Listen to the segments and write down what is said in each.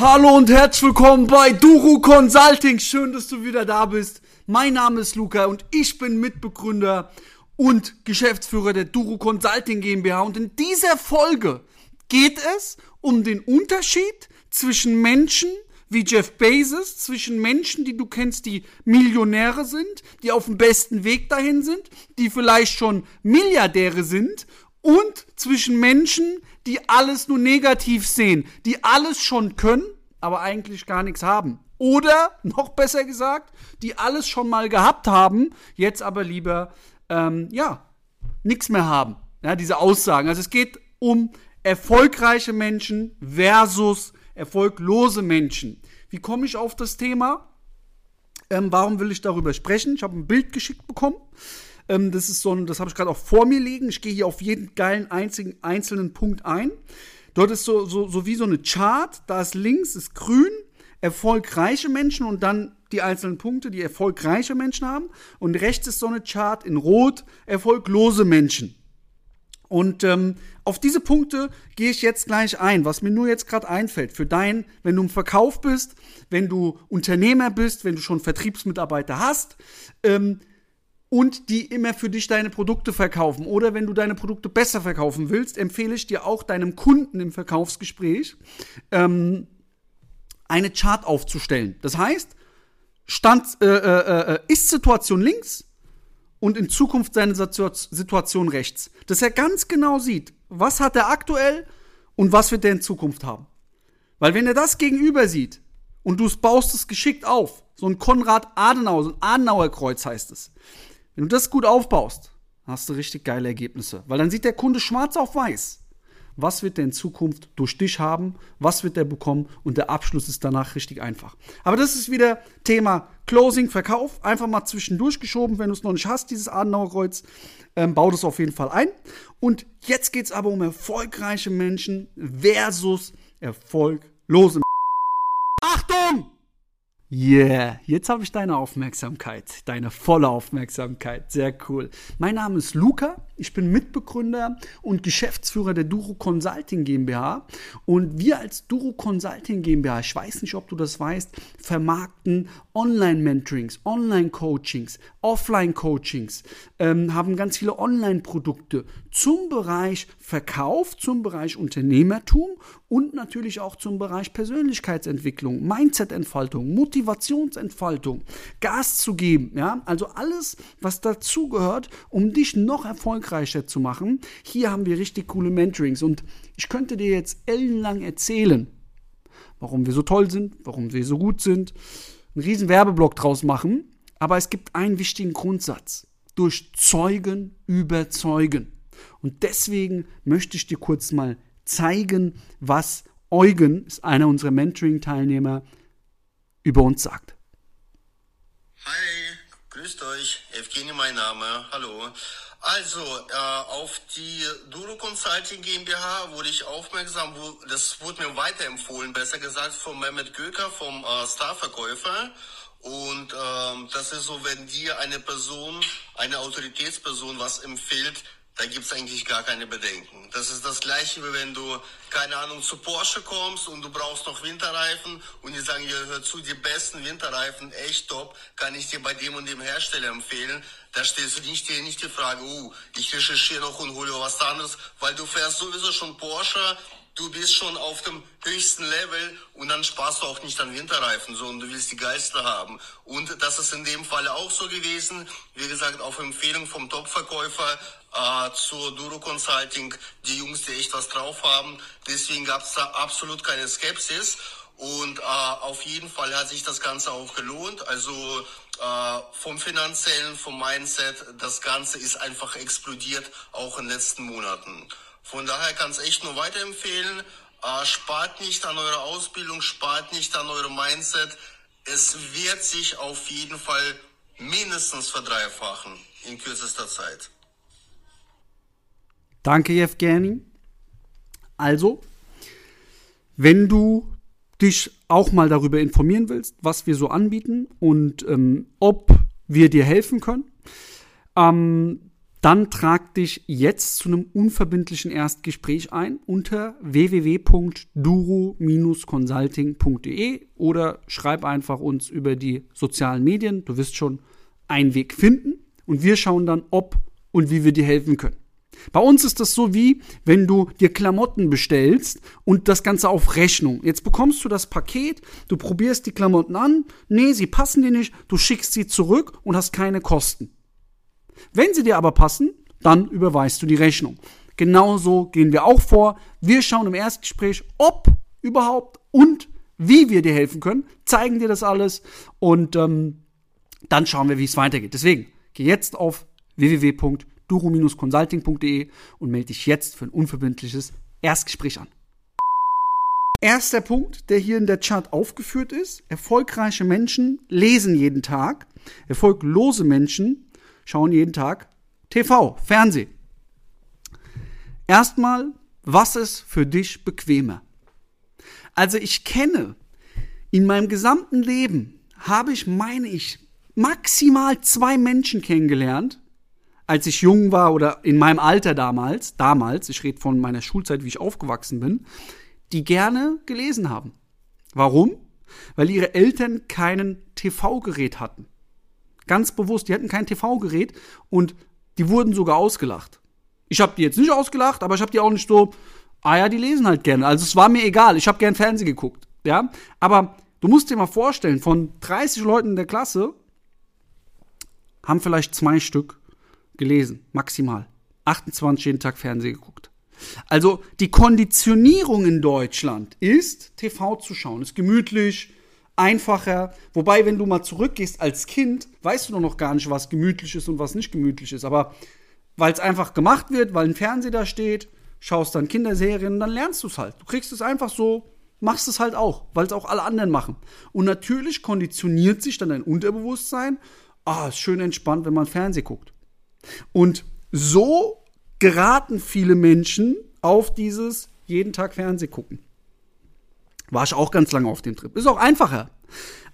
Hallo und herzlich willkommen bei Duru Consulting. Schön, dass du wieder da bist. Mein Name ist Luca und ich bin Mitbegründer und Geschäftsführer der Duru Consulting GmbH. Und in dieser Folge geht es um den Unterschied zwischen Menschen wie Jeff Bezos, zwischen Menschen, die du kennst, die Millionäre sind, die auf dem besten Weg dahin sind, die vielleicht schon Milliardäre sind und zwischen Menschen, die alles nur negativ sehen, die alles schon können, aber eigentlich gar nichts haben. Oder, noch besser gesagt, die alles schon mal gehabt haben, jetzt aber lieber, ähm, ja, nichts mehr haben. Ja, diese Aussagen. Also es geht um erfolgreiche Menschen versus erfolglose Menschen. Wie komme ich auf das Thema? Ähm, warum will ich darüber sprechen? Ich habe ein Bild geschickt bekommen. Ähm, das ist so ein, das habe ich gerade auch vor mir liegen. Ich gehe hier auf jeden geilen einzigen, einzelnen Punkt ein. Dort ist so, so, so wie so eine Chart. Da ist links ist grün, erfolgreiche Menschen und dann die einzelnen Punkte, die erfolgreiche Menschen haben. Und rechts ist so eine Chart in rot, erfolglose Menschen. Und ähm, auf diese Punkte gehe ich jetzt gleich ein, was mir nur jetzt gerade einfällt. Für dein, wenn du im Verkauf bist, wenn du Unternehmer bist, wenn du schon Vertriebsmitarbeiter hast ähm, und die immer für dich deine Produkte verkaufen. Oder wenn du deine Produkte besser verkaufen willst, empfehle ich dir auch deinem Kunden im Verkaufsgespräch ähm, eine Chart aufzustellen. Das heißt, Stand, äh, äh, äh, Ist-Situation links, und in Zukunft seine Situation rechts. Dass er ganz genau sieht, was hat er aktuell und was wird er in Zukunft haben. Weil wenn er das gegenüber sieht und du baust es geschickt auf, so ein Konrad Adenauer, so ein Adenauer-Kreuz heißt es. Wenn du das gut aufbaust, hast du richtig geile Ergebnisse. Weil dann sieht der Kunde schwarz auf weiß was wird er in Zukunft durch dich haben, was wird er bekommen und der Abschluss ist danach richtig einfach. Aber das ist wieder Thema Closing, Verkauf, einfach mal zwischendurch geschoben, wenn du es noch nicht hast, dieses Adenauerkreuz, ähm, bau das auf jeden Fall ein. Und jetzt geht es aber um erfolgreiche Menschen versus erfolglose Menschen. Yeah, jetzt habe ich deine Aufmerksamkeit, deine volle Aufmerksamkeit. Sehr cool. Mein Name ist Luca, ich bin Mitbegründer und Geschäftsführer der Duro Consulting GmbH. Und wir als Duro Consulting GmbH, ich weiß nicht, ob du das weißt, vermarkten Online-Mentorings, Online-Coachings, Offline-Coachings, ähm, haben ganz viele Online-Produkte zum Bereich Verkauf, zum Bereich Unternehmertum und natürlich auch zum Bereich Persönlichkeitsentwicklung, Mindset-Entfaltung, Motivationsentfaltung, Gas zu geben. Ja? Also alles, was dazugehört, um dich noch erfolgreicher zu machen. Hier haben wir richtig coole Mentorings und ich könnte dir jetzt ellenlang erzählen, warum wir so toll sind, warum wir so gut sind, einen riesen Werbeblock draus machen, aber es gibt einen wichtigen Grundsatz. Durch Zeugen überzeugen. Und deswegen möchte ich dir kurz mal zeigen, was Eugen, ist einer unserer Mentoring-Teilnehmer, über uns sagt. Hi, grüßt euch. Evgeny mein Name. Hallo. Also, äh, auf die Duro Consulting GmbH wurde ich aufmerksam, wo, das wurde mir weiterempfohlen, besser gesagt, von Mehmet Göker, vom äh, Starverkäufer. Und ähm, das ist so, wenn dir eine Person, eine Autoritätsperson was empfiehlt, da gibt's eigentlich gar keine Bedenken. Das ist das gleiche, wie wenn du, keine Ahnung, zu Porsche kommst und du brauchst noch Winterreifen und die sagen, ja, hör zu, die besten Winterreifen, echt top, kann ich dir bei dem und dem Hersteller empfehlen. Da stellst du nicht, dir nicht die Frage, uh, ich recherchiere noch und hole was anderes, weil du fährst sowieso schon Porsche, du bist schon auf dem höchsten Level und dann sparst du auch nicht an Winterreifen, sondern du willst die geilste haben. Und das ist in dem Fall auch so gewesen. Wie gesagt, auf Empfehlung vom Top-Verkäufer äh, zur Duro Consulting, die Jungs, die echt was drauf haben. Deswegen gab es da absolut keine Skepsis. Und äh, auf jeden Fall hat sich das Ganze auch gelohnt. Also äh, vom finanziellen, vom Mindset, das Ganze ist einfach explodiert, auch in den letzten Monaten. Von daher kann es echt nur weiterempfehlen. Äh, spart nicht an eurer Ausbildung, spart nicht an eurem Mindset. Es wird sich auf jeden Fall mindestens verdreifachen in kürzester Zeit. Danke, Evgeny. Also, wenn du dich auch mal darüber informieren willst, was wir so anbieten und ähm, ob wir dir helfen können, ähm, dann trag dich jetzt zu einem unverbindlichen Erstgespräch ein unter www.duro-consulting.de oder schreib einfach uns über die sozialen Medien. Du wirst schon einen Weg finden und wir schauen dann, ob und wie wir dir helfen können. Bei uns ist das so wie, wenn du dir Klamotten bestellst und das Ganze auf Rechnung. Jetzt bekommst du das Paket, du probierst die Klamotten an, nee, sie passen dir nicht, du schickst sie zurück und hast keine Kosten. Wenn sie dir aber passen, dann überweist du die Rechnung. Genauso gehen wir auch vor. Wir schauen im Erstgespräch, ob überhaupt und wie wir dir helfen können, zeigen dir das alles und ähm, dann schauen wir, wie es weitergeht. Deswegen, geh jetzt auf www.duro-consulting.de und melde dich jetzt für ein unverbindliches Erstgespräch an. Erster Punkt, der hier in der Chart aufgeführt ist. Erfolgreiche Menschen lesen jeden Tag. Erfolglose Menschen schauen jeden Tag TV, Fernsehen. Erstmal, was ist für dich bequemer? Also ich kenne, in meinem gesamten Leben habe ich, meine ich, maximal zwei Menschen kennengelernt, als ich jung war oder in meinem Alter damals, damals, ich rede von meiner Schulzeit, wie ich aufgewachsen bin, die gerne gelesen haben. Warum? Weil ihre Eltern keinen TV-Gerät hatten. Ganz bewusst, die hatten kein TV-Gerät und die wurden sogar ausgelacht. Ich habe die jetzt nicht ausgelacht, aber ich habe die auch nicht so, ah ja, die lesen halt gerne. Also es war mir egal, ich habe gern Fernsehen geguckt, ja? Aber du musst dir mal vorstellen, von 30 Leuten in der Klasse haben vielleicht zwei Stück gelesen, maximal. 28 jeden Tag Fernsehen geguckt. Also die Konditionierung in Deutschland ist, TV zu schauen, ist gemütlich, einfacher. Wobei, wenn du mal zurückgehst als Kind, weißt du noch gar nicht, was gemütlich ist und was nicht gemütlich ist. Aber weil es einfach gemacht wird, weil ein Fernseher da steht, schaust dann Kinderserien, dann lernst du es halt. Du kriegst es einfach so, machst es halt auch, weil es auch alle anderen machen. Und natürlich konditioniert sich dann dein Unterbewusstsein. Ah, ist schön entspannt, wenn man Fernsehen guckt. Und so geraten viele Menschen auf dieses jeden Tag Fernseh gucken. War ich auch ganz lange auf dem Trip. Ist auch einfacher.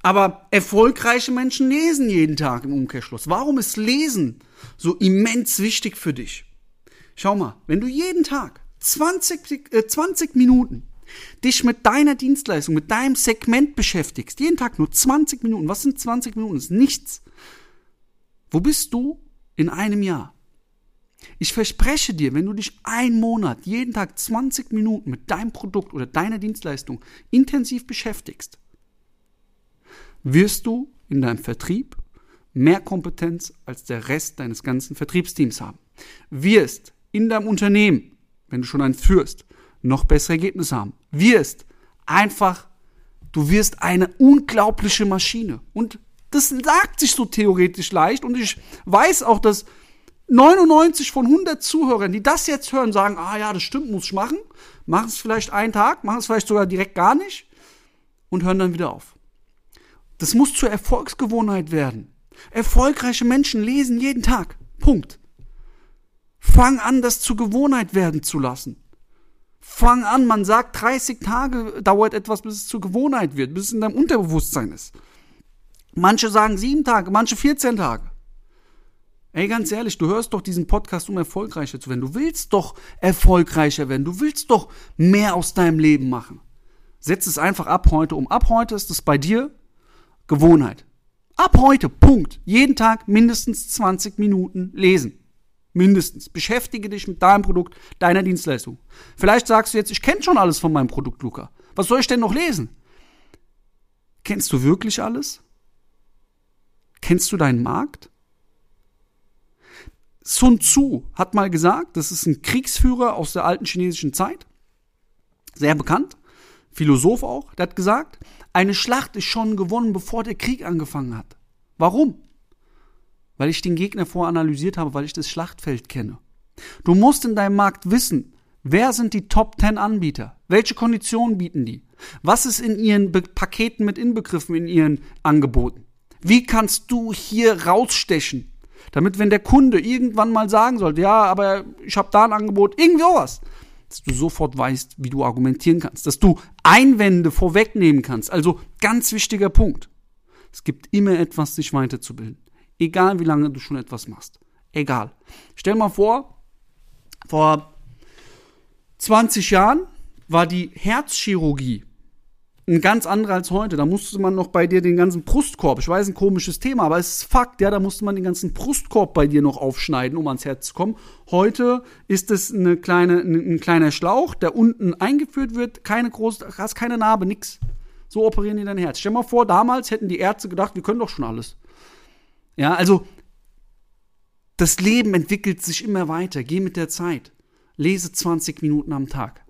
Aber erfolgreiche Menschen lesen jeden Tag im Umkehrschluss. Warum ist Lesen so immens wichtig für dich? Schau mal, wenn du jeden Tag 20, äh, 20 Minuten dich mit deiner Dienstleistung, mit deinem Segment beschäftigst, jeden Tag nur 20 Minuten, was sind 20 Minuten? Das ist nichts. Wo bist du in einem Jahr? Ich verspreche dir, wenn du dich einen Monat, jeden Tag 20 Minuten mit deinem Produkt oder deiner Dienstleistung intensiv beschäftigst, wirst du in deinem Vertrieb mehr Kompetenz als der Rest deines ganzen Vertriebsteams haben. Wirst in deinem Unternehmen, wenn du schon einen führst, noch bessere Ergebnisse haben. Wirst einfach, du wirst eine unglaubliche Maschine. Und das sagt sich so theoretisch leicht. Und ich weiß auch, dass 99 von 100 Zuhörern, die das jetzt hören, sagen, ah ja, das stimmt, muss ich machen. Machen es vielleicht einen Tag, machen es vielleicht sogar direkt gar nicht und hören dann wieder auf. Das muss zur Erfolgsgewohnheit werden. Erfolgreiche Menschen lesen jeden Tag. Punkt. Fang an, das zur Gewohnheit werden zu lassen. Fang an, man sagt, 30 Tage dauert etwas, bis es zur Gewohnheit wird, bis es in deinem Unterbewusstsein ist. Manche sagen sieben Tage, manche 14 Tage. Ey, ganz ehrlich, du hörst doch diesen Podcast, um erfolgreicher zu werden. Du willst doch erfolgreicher werden. Du willst doch mehr aus deinem Leben machen. Setz es einfach ab heute um. Ab heute ist es bei dir Gewohnheit. Ab heute, Punkt. Jeden Tag mindestens 20 Minuten lesen. Mindestens. Beschäftige dich mit deinem Produkt, deiner Dienstleistung. Vielleicht sagst du jetzt, ich kenne schon alles von meinem Produkt, Luca. Was soll ich denn noch lesen? Kennst du wirklich alles? Kennst du deinen Markt? Sun Tzu hat mal gesagt, das ist ein Kriegsführer aus der alten chinesischen Zeit, sehr bekannt, Philosoph auch, der hat gesagt, eine Schlacht ist schon gewonnen, bevor der Krieg angefangen hat. Warum? Weil ich den Gegner voranalysiert habe, weil ich das Schlachtfeld kenne. Du musst in deinem Markt wissen, wer sind die Top 10 Anbieter? Welche Konditionen bieten die? Was ist in ihren Paketen mit inbegriffen, in ihren Angeboten? Wie kannst du hier rausstechen? Damit, wenn der Kunde irgendwann mal sagen sollte, ja, aber ich habe da ein Angebot, irgendwie sowas, dass du sofort weißt, wie du argumentieren kannst, dass du Einwände vorwegnehmen kannst. Also ganz wichtiger Punkt. Es gibt immer etwas, sich weiterzubilden. Egal wie lange du schon etwas machst. egal. Stell mal vor, vor 20 Jahren war die Herzchirurgie ein ganz anderer als heute. Da musste man noch bei dir den ganzen Brustkorb, ich weiß, ein komisches Thema, aber es ist Fakt, ja, da musste man den ganzen Brustkorb bei dir noch aufschneiden, um ans Herz zu kommen. Heute ist es eine kleine, ein kleiner Schlauch, der unten eingeführt wird, keine große, hast keine Narbe, nix. So operieren die dein Herz. Stell mal vor, damals hätten die Ärzte gedacht, wir können doch schon alles. Ja, also das Leben entwickelt sich immer weiter. Geh mit der Zeit. Lese 20 Minuten am Tag.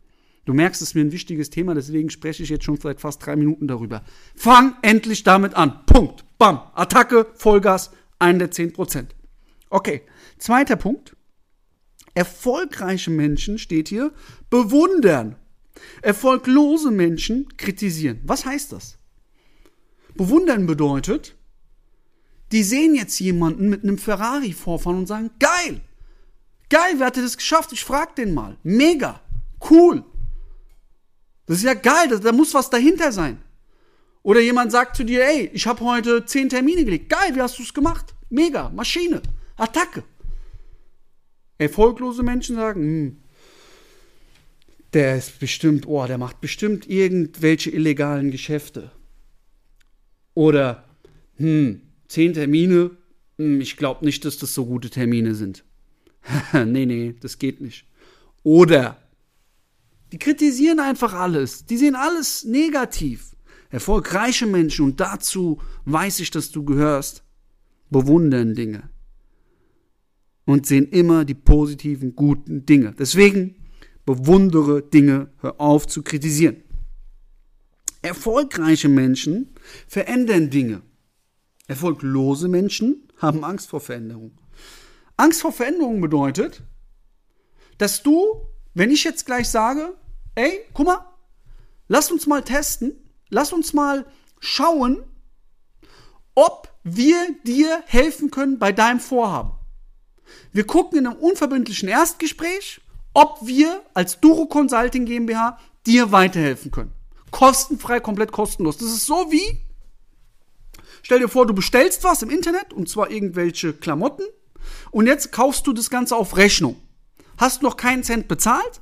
Du merkst, es ist mir ein wichtiges Thema, deswegen spreche ich jetzt schon seit fast drei Minuten darüber. Fang endlich damit an. Punkt. Bam. Attacke, Vollgas, einen der 10 Prozent. Okay. Zweiter Punkt. Erfolgreiche Menschen, steht hier, bewundern. Erfolglose Menschen kritisieren. Was heißt das? Bewundern bedeutet, die sehen jetzt jemanden mit einem Ferrari vorfahren und sagen, geil, geil, wer hat das geschafft? Ich frag den mal. Mega, cool. Das ist ja geil, da, da muss was dahinter sein. Oder jemand sagt zu dir, ey, ich habe heute zehn Termine gelegt. Geil, wie hast du es gemacht? Mega, Maschine, Attacke. Erfolglose Menschen sagen, hm, der ist bestimmt, oh, der macht bestimmt irgendwelche illegalen Geschäfte. Oder, hm, zehn Termine, hm, ich glaube nicht, dass das so gute Termine sind. nee, nee, das geht nicht. Oder, die kritisieren einfach alles. Die sehen alles negativ. Erfolgreiche Menschen, und dazu weiß ich, dass du gehörst, bewundern Dinge. Und sehen immer die positiven, guten Dinge. Deswegen bewundere Dinge, hör auf zu kritisieren. Erfolgreiche Menschen verändern Dinge. Erfolglose Menschen haben Angst vor Veränderung. Angst vor Veränderung bedeutet, dass du wenn ich jetzt gleich sage, ey, guck mal, lass uns mal testen, lass uns mal schauen, ob wir dir helfen können bei deinem Vorhaben. Wir gucken in einem unverbindlichen Erstgespräch, ob wir als Duro Consulting GmbH dir weiterhelfen können. Kostenfrei, komplett kostenlos. Das ist so wie, stell dir vor, du bestellst was im Internet, und zwar irgendwelche Klamotten, und jetzt kaufst du das Ganze auf Rechnung hast noch keinen Cent bezahlt,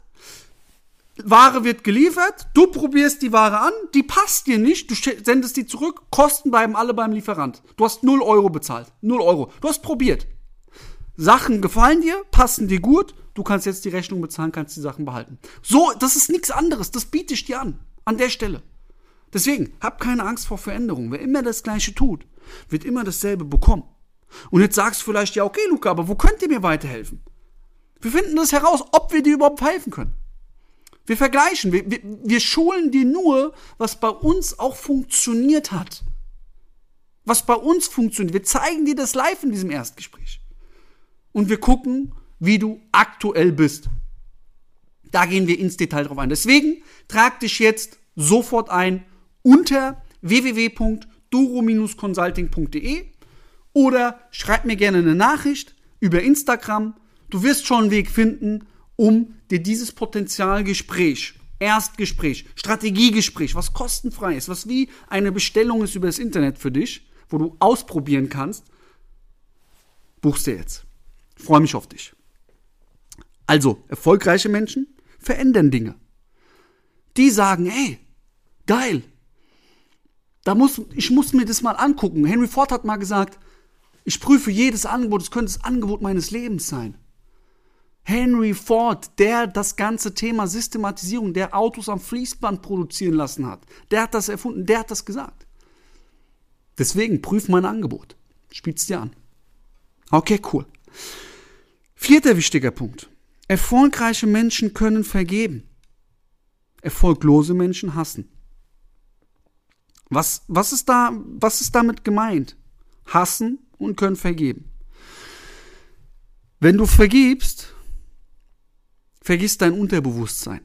Ware wird geliefert, du probierst die Ware an, die passt dir nicht, du sendest die zurück, Kosten bleiben alle beim Lieferant. Du hast 0 Euro bezahlt. 0 Euro. Du hast probiert. Sachen gefallen dir, passen dir gut, du kannst jetzt die Rechnung bezahlen, kannst die Sachen behalten. So, das ist nichts anderes, das biete ich dir an. An der Stelle. Deswegen, hab keine Angst vor Veränderungen. Wer immer das Gleiche tut, wird immer dasselbe bekommen. Und jetzt sagst du vielleicht, ja, okay, Luca, aber wo könnt ihr mir weiterhelfen? Wir finden das heraus, ob wir dir überhaupt helfen können. Wir vergleichen, wir, wir, wir schulen dir nur, was bei uns auch funktioniert hat. Was bei uns funktioniert. Wir zeigen dir das live in diesem Erstgespräch. Und wir gucken, wie du aktuell bist. Da gehen wir ins Detail drauf ein. Deswegen trag dich jetzt sofort ein unter www.duro-consulting.de oder schreib mir gerne eine Nachricht über Instagram Du wirst schon einen Weg finden, um dir dieses Potenzialgespräch, Erstgespräch, Strategiegespräch, was kostenfrei ist, was wie eine Bestellung ist über das Internet für dich, wo du ausprobieren kannst, buchst du jetzt. freue mich auf dich. Also, erfolgreiche Menschen verändern Dinge. Die sagen, ey, geil. Da muss, ich muss mir das mal angucken. Henry Ford hat mal gesagt, ich prüfe jedes Angebot, es könnte das Angebot meines Lebens sein. Henry Ford, der das ganze Thema Systematisierung, der Autos am Fließband produzieren lassen hat, der hat das erfunden, der hat das gesagt. Deswegen prüf mein Angebot. Spiel's dir an. Okay, cool. Vierter wichtiger Punkt. Erfolgreiche Menschen können vergeben. Erfolglose Menschen hassen. Was, was, ist da, was ist damit gemeint? Hassen und können vergeben. Wenn du vergibst, vergiss dein Unterbewusstsein.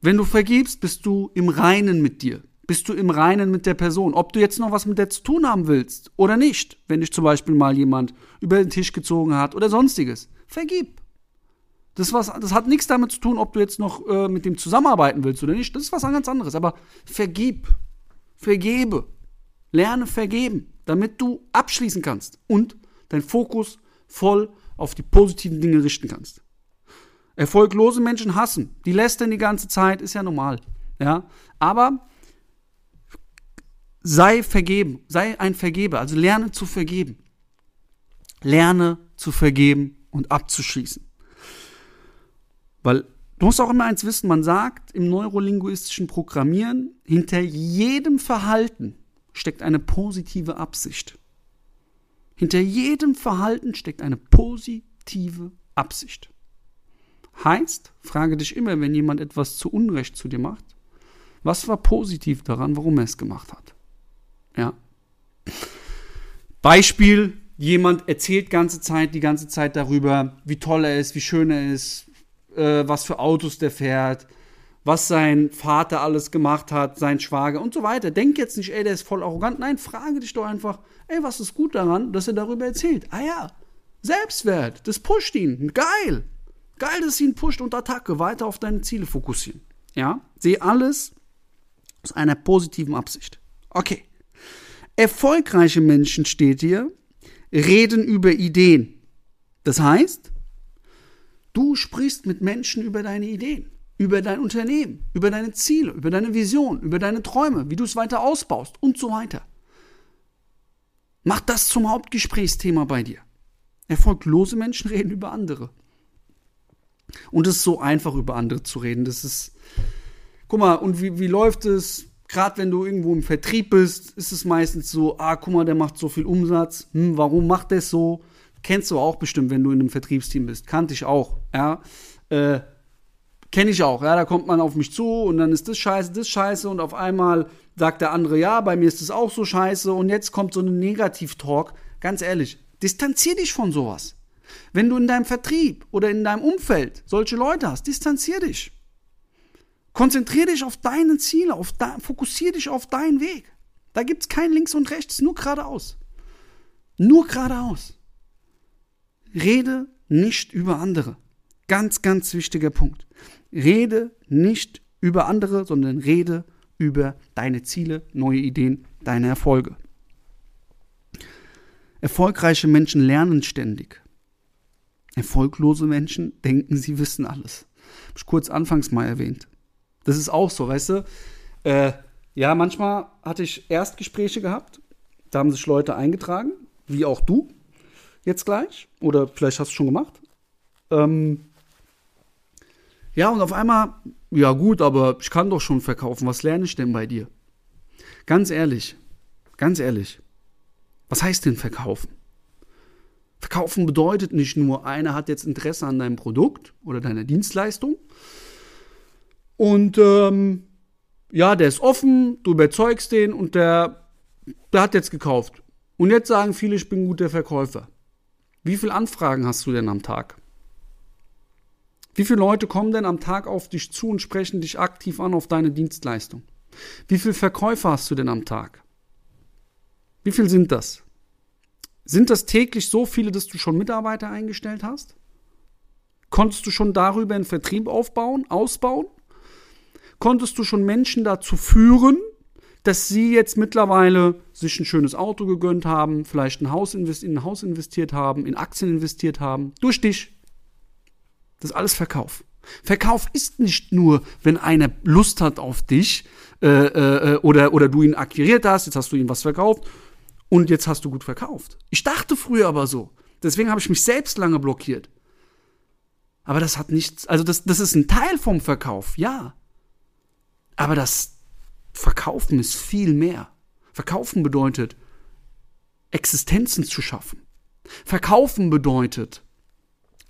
Wenn du vergibst, bist du im Reinen mit dir. Bist du im Reinen mit der Person. Ob du jetzt noch was mit der zu tun haben willst oder nicht. Wenn dich zum Beispiel mal jemand über den Tisch gezogen hat oder sonstiges. Vergib. Das, was, das hat nichts damit zu tun, ob du jetzt noch äh, mit dem zusammenarbeiten willst oder nicht. Das ist was ganz anderes. Aber vergib. Vergebe. Lerne vergeben, damit du abschließen kannst und dein Fokus voll auf die positiven Dinge richten kannst. Erfolglose Menschen hassen, die lästern die ganze Zeit, ist ja normal. Ja, aber sei vergeben, sei ein Vergeber, also lerne zu vergeben. Lerne zu vergeben und abzuschließen. Weil du musst auch immer eins wissen, man sagt im neurolinguistischen Programmieren, hinter jedem Verhalten steckt eine positive Absicht. Hinter jedem Verhalten steckt eine positive Absicht. Heißt, frage dich immer, wenn jemand etwas zu Unrecht zu dir macht, was war positiv daran, warum er es gemacht hat? Ja. Beispiel, jemand erzählt ganze Zeit, die ganze Zeit darüber, wie toll er ist, wie schön er ist, äh, was für Autos der fährt, was sein Vater alles gemacht hat, sein Schwager und so weiter. Denk jetzt nicht, ey, der ist voll arrogant. Nein, frage dich doch einfach, ey, was ist gut daran, dass er darüber erzählt? Ah ja, Selbstwert, das pusht ihn. Geil. Geil, dass ihn pusht und Attacke. Weiter auf deine Ziele fokussieren. Ja, sehe alles aus einer positiven Absicht. Okay. Erfolgreiche Menschen steht hier, reden über Ideen. Das heißt, du sprichst mit Menschen über deine Ideen, über dein Unternehmen, über deine Ziele, über deine Vision, über deine Träume, wie du es weiter ausbaust und so weiter. Mach das zum Hauptgesprächsthema bei dir. Erfolglose Menschen reden über andere. Und es ist so einfach, über andere zu reden. Das ist, guck mal, und wie, wie läuft es? gerade wenn du irgendwo im Vertrieb bist, ist es meistens so, ah, guck mal, der macht so viel Umsatz, hm, warum macht der so? Kennst du auch bestimmt, wenn du in einem Vertriebsteam bist. Kannte ich auch, ja. Äh, Kenne ich auch, ja. Da kommt man auf mich zu und dann ist das scheiße, das scheiße und auf einmal sagt der andere, ja, bei mir ist das auch so scheiße und jetzt kommt so ein Negativ-Talk. Ganz ehrlich, distanzier dich von sowas. Wenn du in deinem Vertrieb oder in deinem Umfeld solche Leute hast, distanzier dich. Konzentrier dich auf deine Ziele, auf da, fokussier dich auf deinen Weg. Da gibt es kein links und rechts, nur geradeaus. Nur geradeaus. Rede nicht über andere. Ganz, ganz wichtiger Punkt. Rede nicht über andere, sondern rede über deine Ziele, neue Ideen, deine Erfolge. Erfolgreiche Menschen lernen ständig. Erfolglose Menschen denken, sie wissen alles. Habe ich kurz anfangs mal erwähnt. Das ist auch so, weißt du? Äh, ja, manchmal hatte ich Erstgespräche gehabt, da haben sich Leute eingetragen, wie auch du jetzt gleich. Oder vielleicht hast du schon gemacht. Ähm, ja, und auf einmal, ja gut, aber ich kann doch schon verkaufen. Was lerne ich denn bei dir? Ganz ehrlich, ganz ehrlich, was heißt denn verkaufen? Verkaufen bedeutet nicht nur, einer hat jetzt Interesse an deinem Produkt oder deiner Dienstleistung, und ähm, ja, der ist offen, du überzeugst den und der, der hat jetzt gekauft. Und jetzt sagen viele, ich bin guter Verkäufer. Wie viele Anfragen hast du denn am Tag? Wie viele Leute kommen denn am Tag auf dich zu und sprechen dich aktiv an auf deine Dienstleistung? Wie viele Verkäufer hast du denn am Tag? Wie viel sind das? Sind das täglich so viele, dass du schon Mitarbeiter eingestellt hast? Konntest du schon darüber einen Vertrieb aufbauen, ausbauen? konntest du schon Menschen dazu führen, dass sie jetzt mittlerweile sich ein schönes Auto gegönnt haben, vielleicht ein Haus in ein Haus investiert haben, in Aktien investiert haben, durch dich. Das ist alles Verkauf. Verkauf ist nicht nur, wenn einer Lust hat auf dich äh, äh, oder, oder du ihn akquiriert hast, jetzt hast du ihm was verkauft und jetzt hast du gut verkauft. Ich dachte früher aber so. Deswegen habe ich mich selbst lange blockiert. Aber das hat nichts, also das, das ist ein Teil vom Verkauf, ja. Aber das Verkaufen ist viel mehr. Verkaufen bedeutet, Existenzen zu schaffen. Verkaufen bedeutet,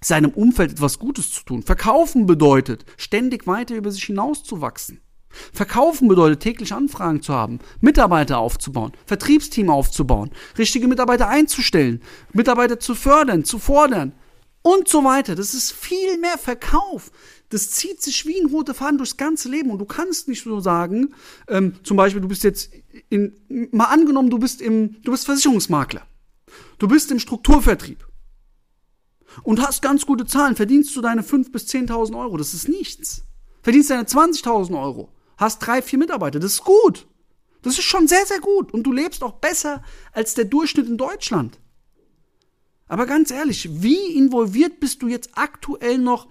seinem Umfeld etwas Gutes zu tun. Verkaufen bedeutet, ständig weiter über sich hinauszuwachsen. Verkaufen bedeutet, täglich Anfragen zu haben, Mitarbeiter aufzubauen, Vertriebsteam aufzubauen, richtige Mitarbeiter einzustellen, Mitarbeiter zu fördern, zu fordern und so weiter. Das ist viel mehr Verkauf das zieht sich wie ein roter Faden durchs ganze Leben und du kannst nicht so sagen, ähm, zum Beispiel, du bist jetzt in, mal angenommen, du bist im, du bist Versicherungsmakler. Du bist im Strukturvertrieb und hast ganz gute Zahlen, verdienst du deine 5.000 bis 10.000 Euro, das ist nichts. Verdienst deine 20.000 Euro, hast drei, vier Mitarbeiter, das ist gut. Das ist schon sehr, sehr gut und du lebst auch besser als der Durchschnitt in Deutschland. Aber ganz ehrlich, wie involviert bist du jetzt aktuell noch,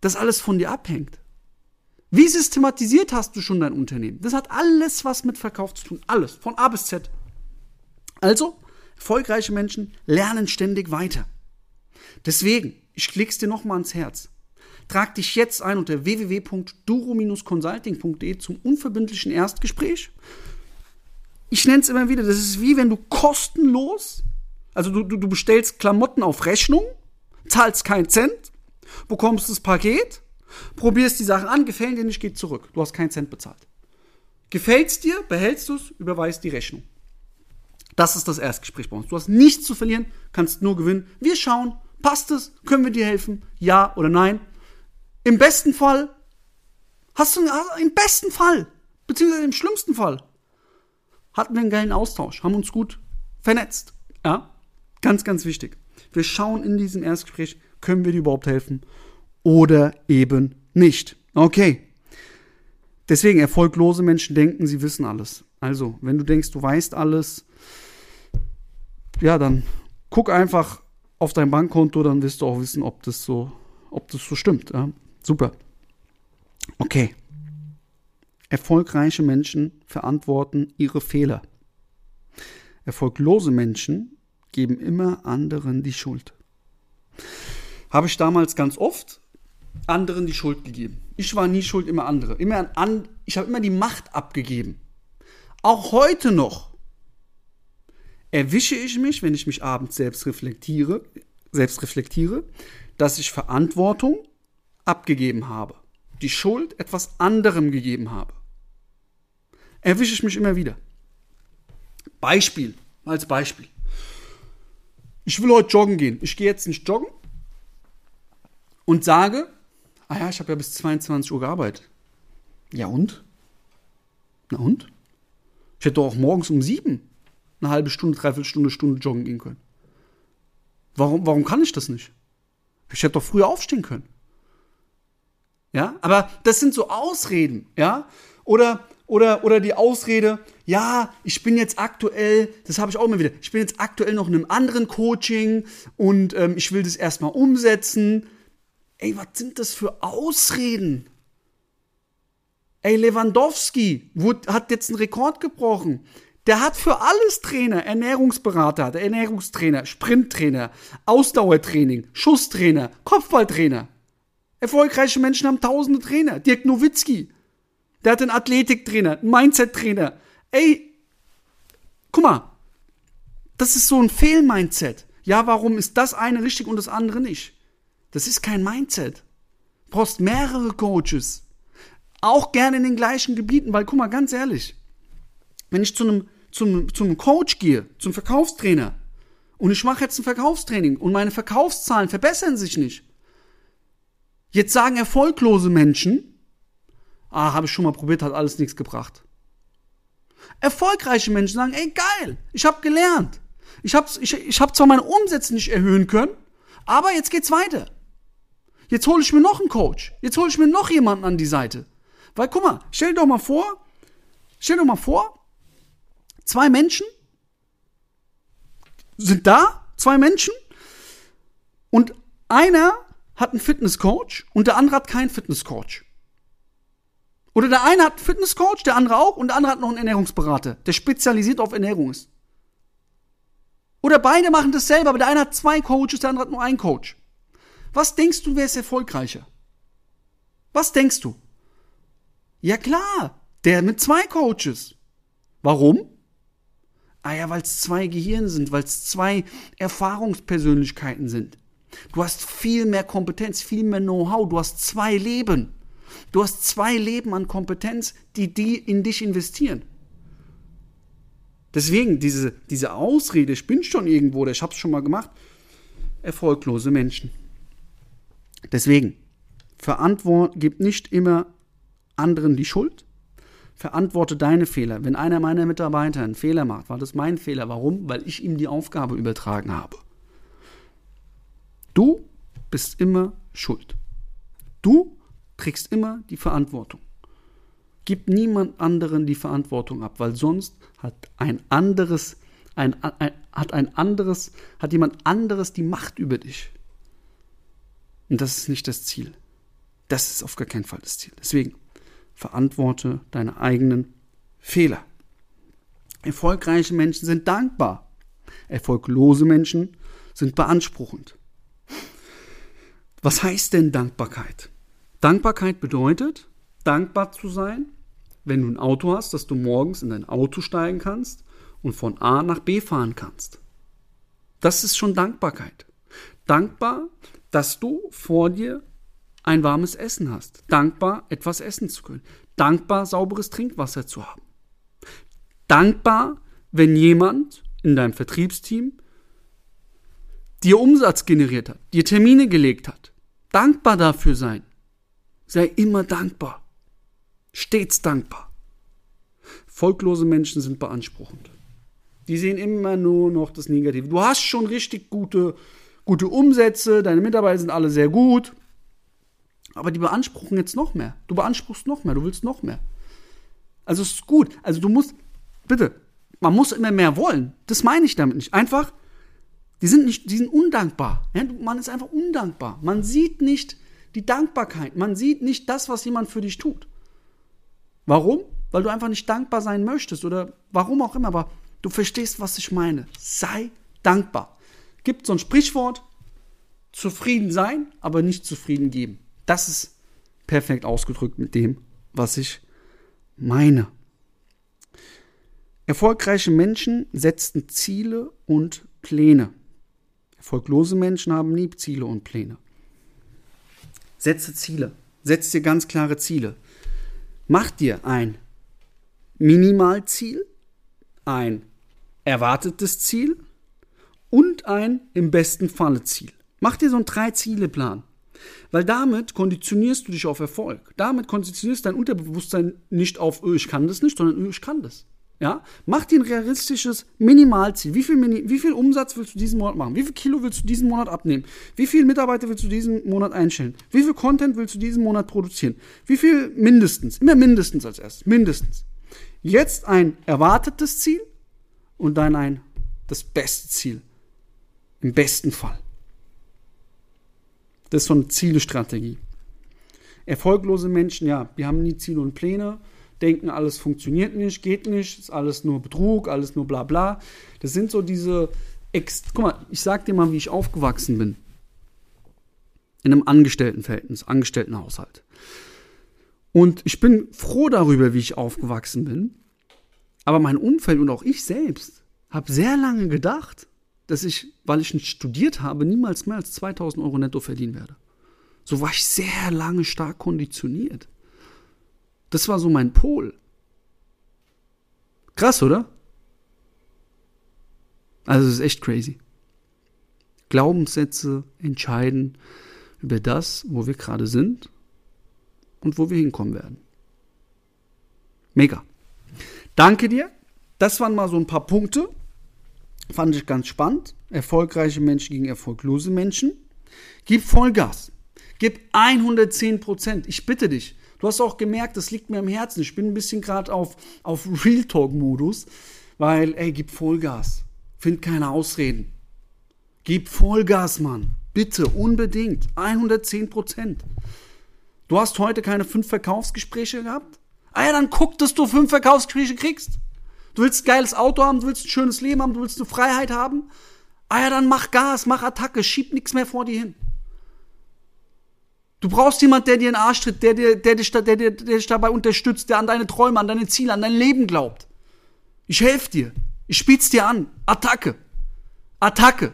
dass alles von dir abhängt? Wie systematisiert hast du schon dein Unternehmen? Das hat alles was mit Verkauf zu tun. Alles. Von A bis Z. Also, erfolgreiche Menschen lernen ständig weiter. Deswegen, ich klick's dir nochmal ans Herz. Trag dich jetzt ein unter www.duro-consulting.de zum unverbindlichen Erstgespräch. Ich nenne es immer wieder, das ist wie wenn du kostenlos, also du, du, du bestellst Klamotten auf Rechnung, zahlst keinen Cent, bekommst das Paket, probierst die Sachen an, gefällt dir nicht, geht zurück. Du hast keinen Cent bezahlt. Gefällt's dir, behältst du es, überweist die Rechnung. Das ist das Erstgespräch bei uns. Du hast nichts zu verlieren, kannst nur gewinnen. Wir schauen, passt es, können wir dir helfen, ja oder nein. Im besten Fall hast du, im besten Fall, beziehungsweise im schlimmsten Fall, hatten wir einen geilen Austausch, haben uns gut vernetzt. Ja, ganz, ganz wichtig. Wir schauen in diesem Erstgespräch, können wir dir überhaupt helfen oder eben nicht. Okay. Deswegen, erfolglose Menschen denken, sie wissen alles. Also, wenn du denkst, du weißt alles, ja, dann guck einfach auf dein Bankkonto, dann wirst du auch wissen, ob das so, ob das so stimmt. Ja? Super. Okay. Erfolgreiche Menschen verantworten ihre Fehler. Erfolglose Menschen geben immer anderen die Schuld. Habe ich damals ganz oft anderen die Schuld gegeben. Ich war nie schuld, immer andere. Immer an, ich habe immer die Macht abgegeben. Auch heute noch erwische ich mich, wenn ich mich abends selbst reflektiere, selbst reflektiere, dass ich Verantwortung abgegeben habe, die Schuld etwas anderem gegeben habe. Erwische ich mich immer wieder. Beispiel, als Beispiel. Ich will heute joggen gehen. Ich gehe jetzt nicht joggen und sage, ah ja, ich habe ja bis 22 Uhr gearbeitet. Ja und? Na und? Ich hätte doch auch morgens um sieben eine halbe Stunde, dreiviertel Stunde, Stunde joggen gehen können. Warum, warum kann ich das nicht? Ich hätte doch früher aufstehen können. Ja, aber das sind so Ausreden, ja? Oder, oder, oder die Ausrede, ja, ich bin jetzt aktuell, das habe ich auch immer wieder, ich bin jetzt aktuell noch in einem anderen Coaching und ähm, ich will das erstmal umsetzen. Ey, was sind das für Ausreden? Ey, Lewandowski hat jetzt einen Rekord gebrochen. Der hat für alles Trainer, Ernährungsberater, Ernährungstrainer, Sprinttrainer, Ausdauertraining, Schusstrainer, Kopfballtrainer. Erfolgreiche Menschen haben tausende Trainer. Dirk Nowitzki, der hat einen Athletiktrainer, einen Mindset-Trainer. Ey, guck mal, das ist so ein Fehlmindset. Ja, warum ist das eine richtig und das andere nicht? Das ist kein Mindset. Du brauchst mehrere Coaches. Auch gerne in den gleichen Gebieten, weil guck mal, ganz ehrlich, wenn ich zu einem zum, zum Coach gehe, zum Verkaufstrainer, und ich mache jetzt ein Verkaufstraining und meine Verkaufszahlen verbessern sich nicht. Jetzt sagen erfolglose Menschen, ah, habe ich schon mal probiert, hat alles nichts gebracht. Erfolgreiche Menschen sagen, ey, geil, ich habe gelernt. Ich habe ich, ich hab zwar meine Umsätze nicht erhöhen können, aber jetzt geht's weiter. Jetzt hole ich mir noch einen Coach. Jetzt hole ich mir noch jemanden an die Seite. Weil guck mal, stell dir doch mal vor, stell dir doch mal vor, Zwei Menschen sind da, zwei Menschen, und einer hat einen Fitnesscoach und der andere hat keinen Fitnesscoach. Oder der eine hat einen Fitnesscoach, der andere auch, und der andere hat noch einen Ernährungsberater, der spezialisiert auf Ernährung ist. Oder beide machen das selber, aber der eine hat zwei Coaches, der andere hat nur einen Coach. Was denkst du, wer ist erfolgreicher? Was denkst du? Ja klar, der mit zwei Coaches. Warum? Ah ja, weil es zwei Gehirne sind, weil es zwei Erfahrungspersönlichkeiten sind. Du hast viel mehr Kompetenz, viel mehr Know-how, du hast zwei Leben. Du hast zwei Leben an Kompetenz, die die in dich investieren. Deswegen diese, diese Ausrede, ich bin schon irgendwo ich habe es schon mal gemacht, erfolglose Menschen. Deswegen, Verantwortung gibt nicht immer anderen die Schuld, verantworte deine Fehler. Wenn einer meiner Mitarbeiter einen Fehler macht, war das mein Fehler. Warum? Weil ich ihm die Aufgabe übertragen habe. Du bist immer schuld. Du trägst immer die Verantwortung. Gib niemand anderen die Verantwortung ab, weil sonst hat ein anderes ein, ein, hat ein anderes, hat jemand anderes die Macht über dich. Und das ist nicht das Ziel. Das ist auf gar keinen Fall das Ziel. Deswegen verantworte deine eigenen Fehler. Erfolgreiche Menschen sind dankbar. Erfolglose Menschen sind beanspruchend. Was heißt denn Dankbarkeit? Dankbarkeit bedeutet, dankbar zu sein, wenn du ein Auto hast, dass du morgens in dein Auto steigen kannst und von A nach B fahren kannst. Das ist schon Dankbarkeit. Dankbar, dass du vor dir ein warmes Essen hast. Dankbar, etwas essen zu können. Dankbar, sauberes Trinkwasser zu haben. Dankbar, wenn jemand in deinem Vertriebsteam dir Umsatz generiert hat, dir Termine gelegt hat. Dankbar dafür sein. Sei immer dankbar. Stets dankbar. Volklose Menschen sind beanspruchend. Die sehen immer nur noch das Negative. Du hast schon richtig gute, gute Umsätze, deine Mitarbeiter sind alle sehr gut, aber die beanspruchen jetzt noch mehr. Du beanspruchst noch mehr, du willst noch mehr. Also es ist gut. Also du musst, bitte, man muss immer mehr wollen. Das meine ich damit nicht. Einfach, die sind nicht, die sind undankbar. Ja, man ist einfach undankbar. Man sieht nicht die Dankbarkeit. Man sieht nicht das, was jemand für dich tut. Warum? Weil du einfach nicht dankbar sein möchtest oder warum auch immer. Aber du verstehst, was ich meine. Sei dankbar. Gibt so ein Sprichwort: zufrieden sein, aber nicht zufrieden geben. Das ist perfekt ausgedrückt mit dem, was ich meine. Erfolgreiche Menschen setzen Ziele und Pläne. Erfolglose Menschen haben nie Ziele und Pläne. Setze Ziele. Setz dir ganz klare Ziele. Mach dir ein Minimalziel, ein erwartetes Ziel und ein im besten Falle Ziel. Mach dir so einen Drei-Ziele-Plan. Weil damit konditionierst du dich auf Erfolg. Damit konditionierst dein Unterbewusstsein nicht auf, oh, ich kann das nicht, sondern oh, ich kann das. Ja? Mach dir ein realistisches Minimalziel. Wie viel, Mini wie viel Umsatz willst du diesen Monat machen? Wie viel Kilo willst du diesen Monat abnehmen? Wie viele Mitarbeiter willst du diesen Monat einstellen? Wie viel Content willst du diesen Monat produzieren? Wie viel mindestens? Immer mindestens als erstes. Mindestens. Jetzt ein erwartetes Ziel und dann ein das beste Ziel. Im besten Fall. Das ist so eine Zielestrategie. Erfolglose Menschen, ja, die haben nie Ziele und Pläne, denken, alles funktioniert nicht, geht nicht, ist alles nur Betrug, alles nur bla bla. Das sind so diese. Ex Guck mal, ich sag dir mal, wie ich aufgewachsen bin. In einem Angestelltenverhältnis, Angestelltenhaushalt. Und ich bin froh darüber, wie ich aufgewachsen bin. Aber mein Umfeld und auch ich selbst habe sehr lange gedacht, dass ich, weil ich nicht studiert habe, niemals mehr als 2000 Euro netto verdienen werde. So war ich sehr lange stark konditioniert. Das war so mein Pol. Krass, oder? Also es ist echt crazy. Glaubenssätze entscheiden über das, wo wir gerade sind und wo wir hinkommen werden. Mega. Danke dir. Das waren mal so ein paar Punkte. Fand ich ganz spannend. Erfolgreiche Menschen gegen erfolglose Menschen. Gib Vollgas. Gib 110 Prozent. Ich bitte dich. Du hast auch gemerkt, das liegt mir am Herzen. Ich bin ein bisschen gerade auf, auf Real Talk-Modus, weil, ey, gib Vollgas. Find keine Ausreden. Gib Vollgas, Mann. Bitte, unbedingt. 110 Prozent. Du hast heute keine fünf Verkaufsgespräche gehabt? Ah ja, dann guck, dass du fünf Verkaufsgespräche kriegst. Du willst ein geiles Auto haben, du willst ein schönes Leben haben, du willst eine Freiheit haben. Ah ja, dann mach Gas, mach Attacke, schieb nichts mehr vor dir hin. Du brauchst jemanden, der dir in den Arsch tritt, der, dir, der, dich, der, der, der dich dabei unterstützt, der an deine Träume, an deine Ziele, an dein Leben glaubt. Ich helfe dir. Ich spiel's dir an. Attacke. Attacke.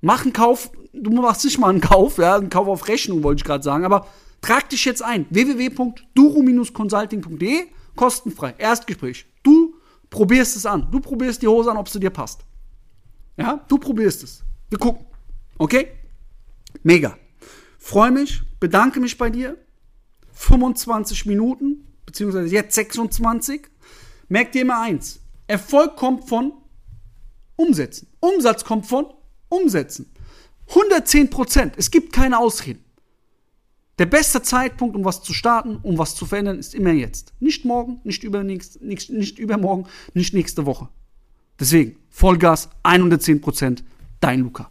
Mach einen Kauf. Du machst nicht mal einen Kauf, ja, einen Kauf auf Rechnung, wollte ich gerade sagen, aber trag dich jetzt ein. www.duro-consulting.de kostenfrei. Erstgespräch. Du probierst es an. Du probierst die Hose an, ob sie dir passt. Ja, du probierst es. Wir gucken. Okay? Mega. Freue mich, bedanke mich bei dir. 25 Minuten, beziehungsweise jetzt 26. Merk dir immer eins. Erfolg kommt von Umsetzen. Umsatz kommt von Umsetzen. 110 Prozent. Es gibt keine Ausreden. Der beste Zeitpunkt, um was zu starten, um was zu verändern, ist immer jetzt. Nicht morgen, nicht, nicht, nicht übermorgen, nicht nächste Woche. Deswegen, Vollgas, 110%, dein Luca.